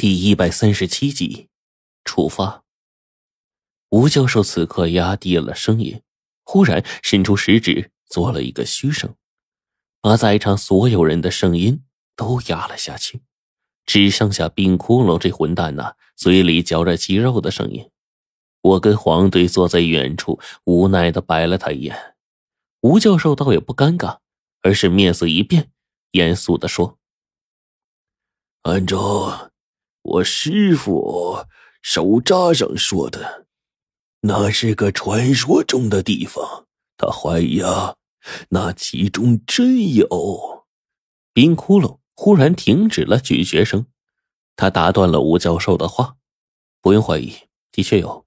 第一百三十七集，出发。吴教授此刻压低了声音，忽然伸出食指做了一个嘘声，把在场所有人的声音都压了下去，只剩下冰窟窿这混蛋呐嘴里嚼着鸡肉的声音。我跟黄队坐在远处，无奈的白了他一眼。吴教授倒也不尴尬，而是面色一变，严肃的说：“按照。”我师傅手札上说的，那是个传说中的地方。他怀疑啊，那其中真有。冰窟窿忽然停止了咀嚼声，他打断了吴教授的话：“不用怀疑，的确有。”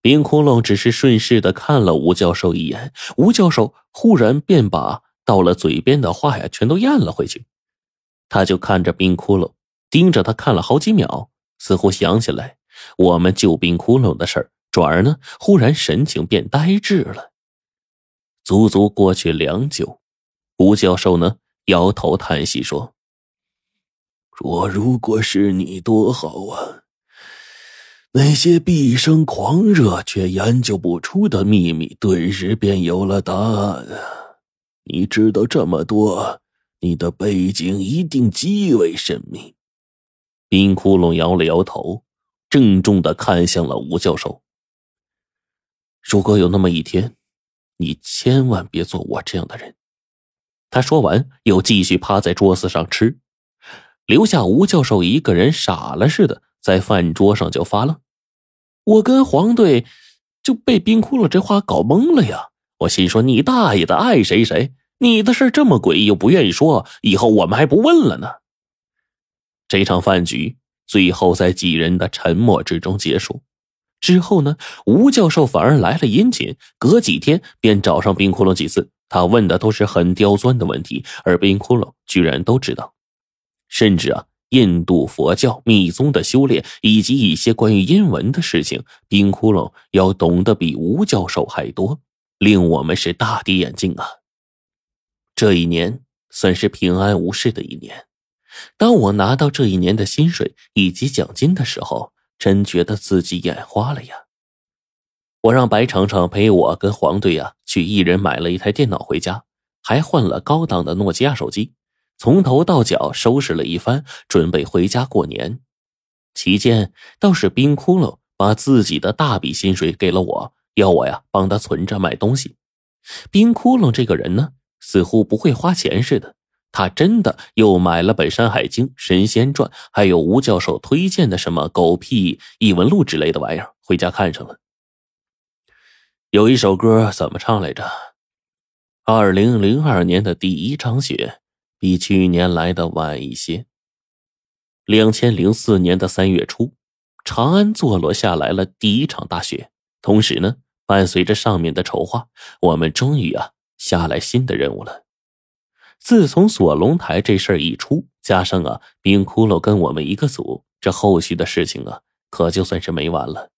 冰窟窿只是顺势的看了吴教授一眼，吴教授忽然便把到了嘴边的话呀全都咽了回去，他就看着冰窟窿。盯着他看了好几秒，似乎想起来我们救冰窟窿的事儿，转而呢，忽然神情变呆滞了。足足过去良久，吴教授呢摇头叹息说：“若如果是你多好啊！那些毕生狂热却研究不出的秘密，顿时便有了答案啊！你知道这么多，你的背景一定极为神秘。”冰窟窿摇了摇头，郑重的看向了吴教授。如果有那么一天，你千万别做我这样的人。他说完，又继续趴在桌子上吃，留下吴教授一个人傻了似的在饭桌上就发愣。我跟黄队就被冰窟窿这话搞懵了呀！我心说：“你大爷的，爱谁谁！你的事这么诡异又不愿意说，以后我们还不问了呢。”这场饭局最后在几人的沉默之中结束。之后呢，吴教授反而来了殷勤，隔几天便找上冰窟窿几次。他问的都是很刁钻的问题，而冰窟窿居然都知道。甚至啊，印度佛教密宗的修炼以及一些关于阴文的事情，冰窟窿要懂得比吴教授还多，令我们是大跌眼镜啊。这一年算是平安无事的一年。当我拿到这一年的薪水以及奖金的时候，真觉得自己眼花了呀！我让白程程陪我跟黄队呀去一人买了一台电脑回家，还换了高档的诺基亚手机，从头到脚收拾了一番，准备回家过年。期间倒是冰窟窿把自己的大笔薪水给了我，要我呀帮他存着买东西。冰窟窿这个人呢，似乎不会花钱似的。他真的又买了本《山海经》《神仙传》，还有吴教授推荐的什么狗屁异闻录之类的玩意儿，回家看上了。有一首歌怎么唱来着？二零零二年的第一场雪，比去年来的晚一些。两千零四年的三月初，长安坐落下来了第一场大雪，同时呢，伴随着上面的筹划，我们终于啊下来新的任务了。自从锁龙台这事儿一出，加上啊冰窟窿跟我们一个组，这后续的事情啊可就算是没完了。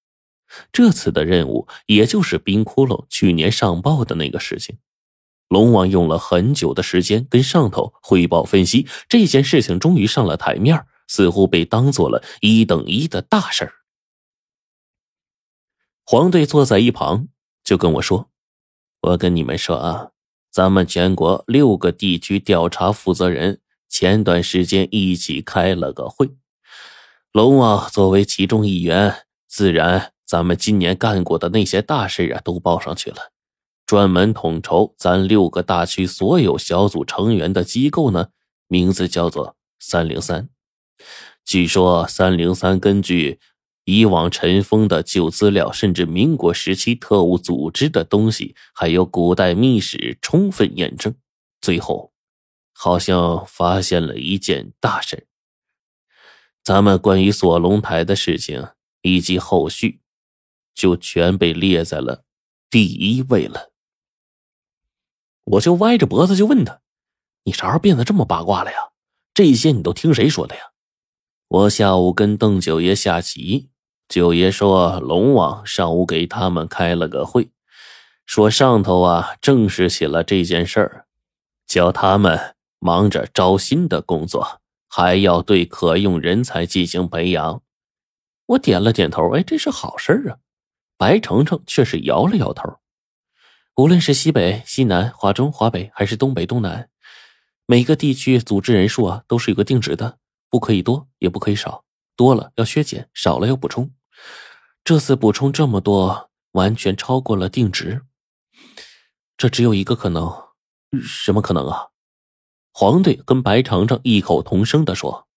这次的任务，也就是冰窟窿去年上报的那个事情，龙王用了很久的时间跟上头汇报分析，这件事情终于上了台面，似乎被当做了一等一的大事儿。黄队坐在一旁就跟我说：“我跟你们说啊。”咱们全国六个地区调查负责人前段时间一起开了个会，龙王作为其中一员，自然咱们今年干过的那些大事啊都报上去了。专门统筹咱六个大区所有小组成员的机构呢，名字叫做三零三。据说三零三根据。以往尘封的旧资料，甚至民国时期特务组织的东西，还有古代秘史，充分验证，最后好像发现了一件大事。咱们关于锁龙台的事情以及后续，就全被列在了第一位了。我就歪着脖子就问他：“你啥时候变得这么八卦了呀？这些你都听谁说的呀？”我下午跟邓九爷下棋。九爷说：“龙王上午给他们开了个会，说上头啊正式起了这件事儿，叫他们忙着招新的工作，还要对可用人才进行培养。我点了点头，哎，这是好事啊。白程程却是摇了摇头。无论是西北、西南、华中、华北，还是东北、东南，每个地区组织人数啊，都是有个定值的，不可以多，也不可以少，多了要削减，少了要补充。这次补充这么多，完全超过了定值。这只有一个可能，什么可能啊？黄队跟白程程异口同声的说：“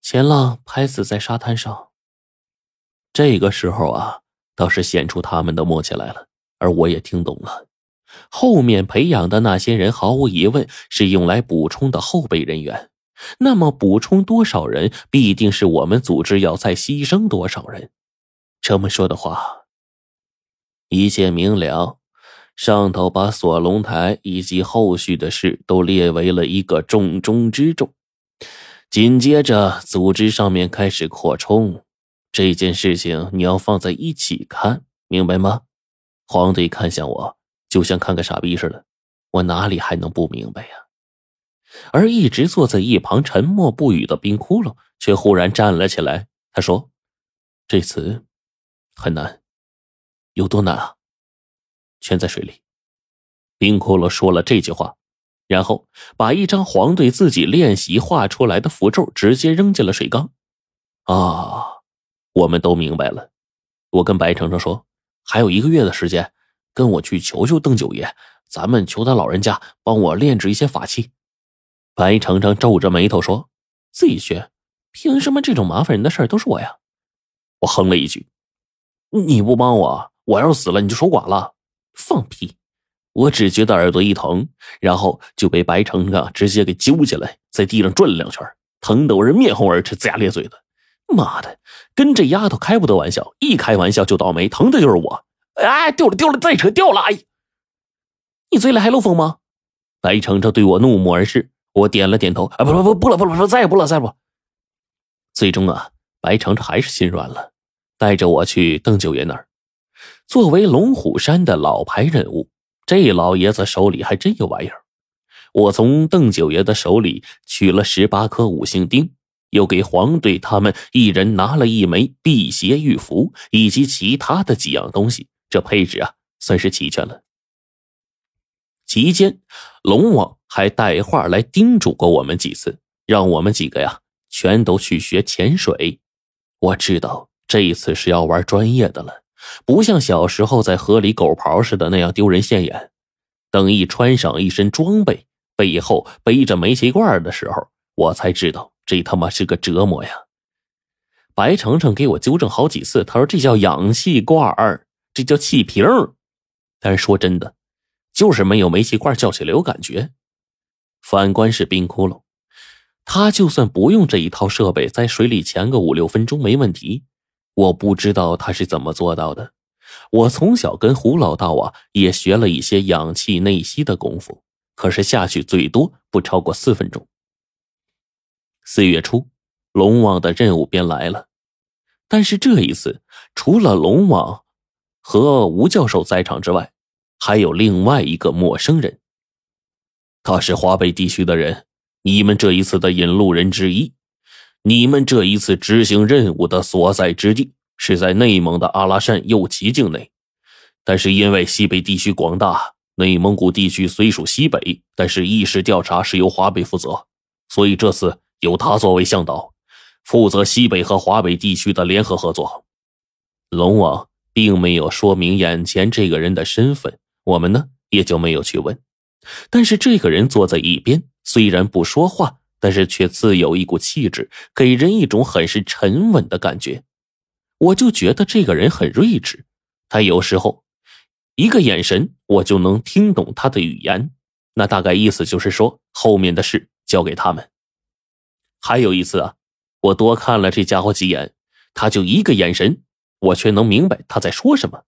钱浪拍死在沙滩上。”这个时候啊，倒是显出他们的默契来了。而我也听懂了，后面培养的那些人毫无疑问是用来补充的后备人员。那么补充多少人，必定是我们组织要再牺牲多少人。这么说的话，一切明了。上头把锁龙台以及后续的事都列为了一个重中之重。紧接着，组织上面开始扩充，这件事情你要放在一起看，明白吗？黄队看向我，就像看个傻逼似的。我哪里还能不明白呀？而一直坐在一旁沉默不语的冰窟窿，却忽然站了起来。他说：“这次很难，有多难啊？全在水里。”冰窟窿说了这句话，然后把一张黄队自己练习画出来的符咒直接扔进了水缸。啊，我们都明白了。我跟白程程说。还有一个月的时间，跟我去求求邓九爷，咱们求他老人家帮我炼制一些法器。白程程皱着眉头说：“自己学，凭什么这种麻烦人的事儿都是我呀？”我哼了一句：“你不帮我，我要是死了你就守寡了。”放屁！我只觉得耳朵一疼，然后就被白程程直接给揪起来，在地上转了两圈，疼得我是面红耳赤、龇牙咧嘴的。妈的，跟这丫头开不得玩笑，一开玩笑就倒霉，疼的就是我。哎，掉了掉了，再扯掉了！哎，你嘴里还漏风吗？白程程对我怒目而视，我点了点头。啊，不不不，不了不了不了，再也不了再也不。最终啊，白程程还是心软了，带着我去邓九爷那儿。作为龙虎山的老牌人物，这老爷子手里还真有玩意儿。我从邓九爷的手里取了十八颗五行钉。又给黄队他们一人拿了一枚辟邪玉符，以及其他的几样东西，这配置啊算是齐全了。期间，龙王还带话来叮嘱过我们几次，让我们几个呀全都去学潜水。我知道这一次是要玩专业的了，不像小时候在河里狗刨似的那样丢人现眼。等一穿上一身装备，背后背着煤气罐的时候，我才知道。这他妈是个折磨呀！白程程给我纠正好几次，他说这叫氧气罐儿，这叫气瓶但是说真的，就是没有煤气罐叫起来有感觉。反观是冰窟窿，他就算不用这一套设备，在水里潜个五六分钟没问题。我不知道他是怎么做到的。我从小跟胡老道啊也学了一些氧气内吸的功夫，可是下去最多不超过四分钟。四月初，龙王的任务便来了，但是这一次除了龙王和吴教授在场之外，还有另外一个陌生人。他是华北地区的人，你们这一次的引路人之一。你们这一次执行任务的所在之地是在内蒙的阿拉善右旗境内，但是因为西北地区广大，内蒙古地区虽属西北，但是意识调查是由华北负责，所以这次。由他作为向导，负责西北和华北地区的联合合作。龙王并没有说明眼前这个人的身份，我们呢也就没有去问。但是这个人坐在一边，虽然不说话，但是却自有一股气质，给人一种很是沉稳的感觉。我就觉得这个人很睿智，他有时候一个眼神，我就能听懂他的语言。那大概意思就是说，后面的事交给他们。还有一次啊，我多看了这家伙几眼，他就一个眼神，我却能明白他在说什么。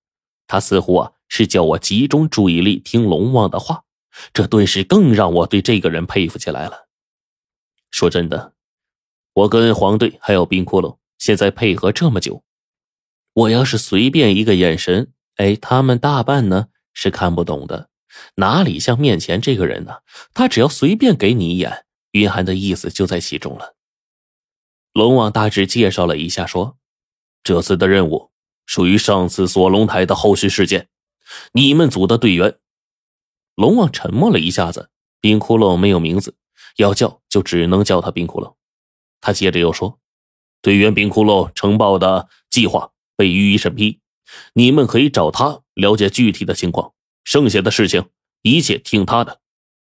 他似乎啊是叫我集中注意力听龙王的话，这顿时更让我对这个人佩服起来了。说真的，我跟黄队还有冰窟窿现在配合这么久，我要是随便一个眼神，哎，他们大半呢是看不懂的，哪里像面前这个人呢？他只要随便给你一眼。蕴含的意思就在其中了。龙王大致介绍了一下，说：“这次的任务属于上次锁龙台的后续事件，你们组的队员。”龙王沉默了一下子，冰窟窿没有名字，要叫就只能叫他冰窟窿。他接着又说：“队员冰窟窿呈报的计划被予以审批，你们可以找他了解具体的情况，剩下的事情一切听他的。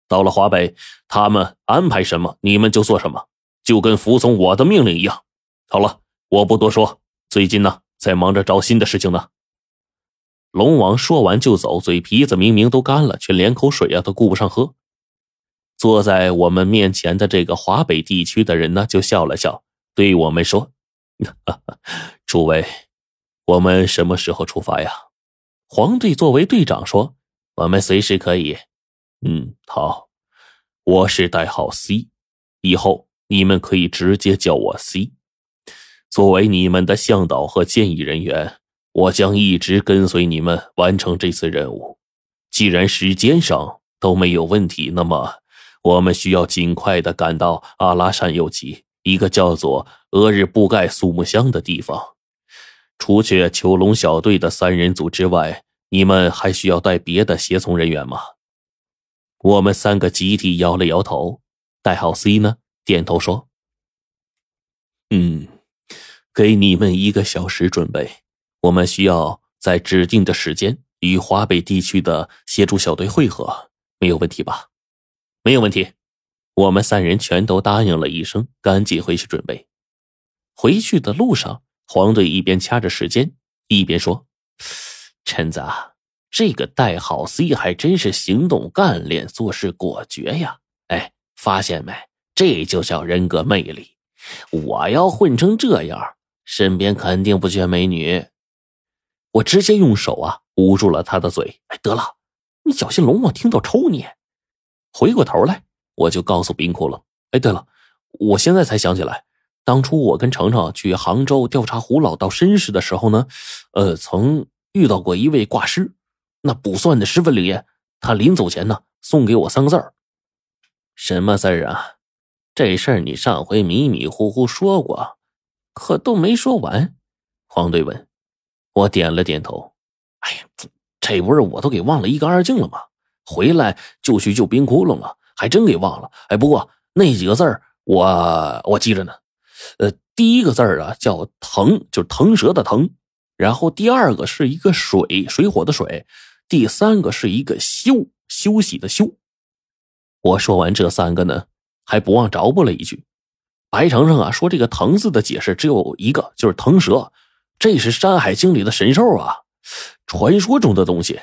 到了华北，他们安排什么，你们就做什么。”就跟服从我的命令一样。好了，我不多说。最近呢，在忙着找新的事情呢。龙王说完就走，嘴皮子明明都干了，却连口水啊都顾不上喝。坐在我们面前的这个华北地区的人呢，就笑了笑，对我们说：“诸位，我们什么时候出发呀？”黄队作为队长说：“我们随时可以。”嗯，好，我是代号 C，以后。你们可以直接叫我 C。作为你们的向导和建议人员，我将一直跟随你们完成这次任务。既然时间上都没有问题，那么我们需要尽快的赶到阿拉善右旗一个叫做俄日布盖苏木乡的地方。除却囚龙小队的三人组之外，你们还需要带别的协从人员吗？我们三个集体摇了摇头。代号 C 呢？点头说：“嗯，给你们一个小时准备。我们需要在指定的时间与华北地区的协助小队会合，没有问题吧？没有问题。我们三人全都答应了一声，赶紧回去准备。回去的路上，黄队一边掐着时间，一边说：‘陈子，啊这个代号 C 还真是行动干练，做事果决呀！哎，发现没？’”这就叫人格魅力。我要混成这样，身边肯定不缺美女。我直接用手啊捂住了他的嘴。哎，得了，你小心龙王听到抽你。回过头来，我就告诉冰窟窿：“哎，对了，我现在才想起来，当初我跟程程去杭州调查胡老道身世的时候呢，呃，曾遇到过一位挂师，那卜算的十分灵验。他临走前呢，送给我三个字儿，什么字儿啊？”这事儿你上回迷迷糊糊说过，可都没说完。黄队问，我点了点头。哎呀，这不是我都给忘了一干二净了吗？回来就去救冰窟窿了，还真给忘了。哎，不过那几个字儿我我记着呢。呃，第一个字儿啊叫“腾”，就是腾蛇的“腾”。然后第二个是一个“水”，水火的“水”。第三个是一个“休”，休息的“休”。我说完这三个呢。还不忘着补了一句：“白程程啊，说这个‘藤’字的解释只有一个，就是腾蛇，这是《山海经》里的神兽啊，传说中的东西。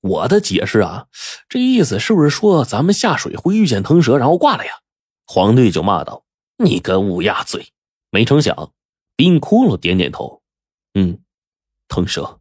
我的解释啊，这意思是不是说咱们下水会遇见腾蛇，然后挂了呀？”黄队就骂道：“你个乌鸦嘴！”没成想，冰窟窿点点头：“嗯，腾蛇。”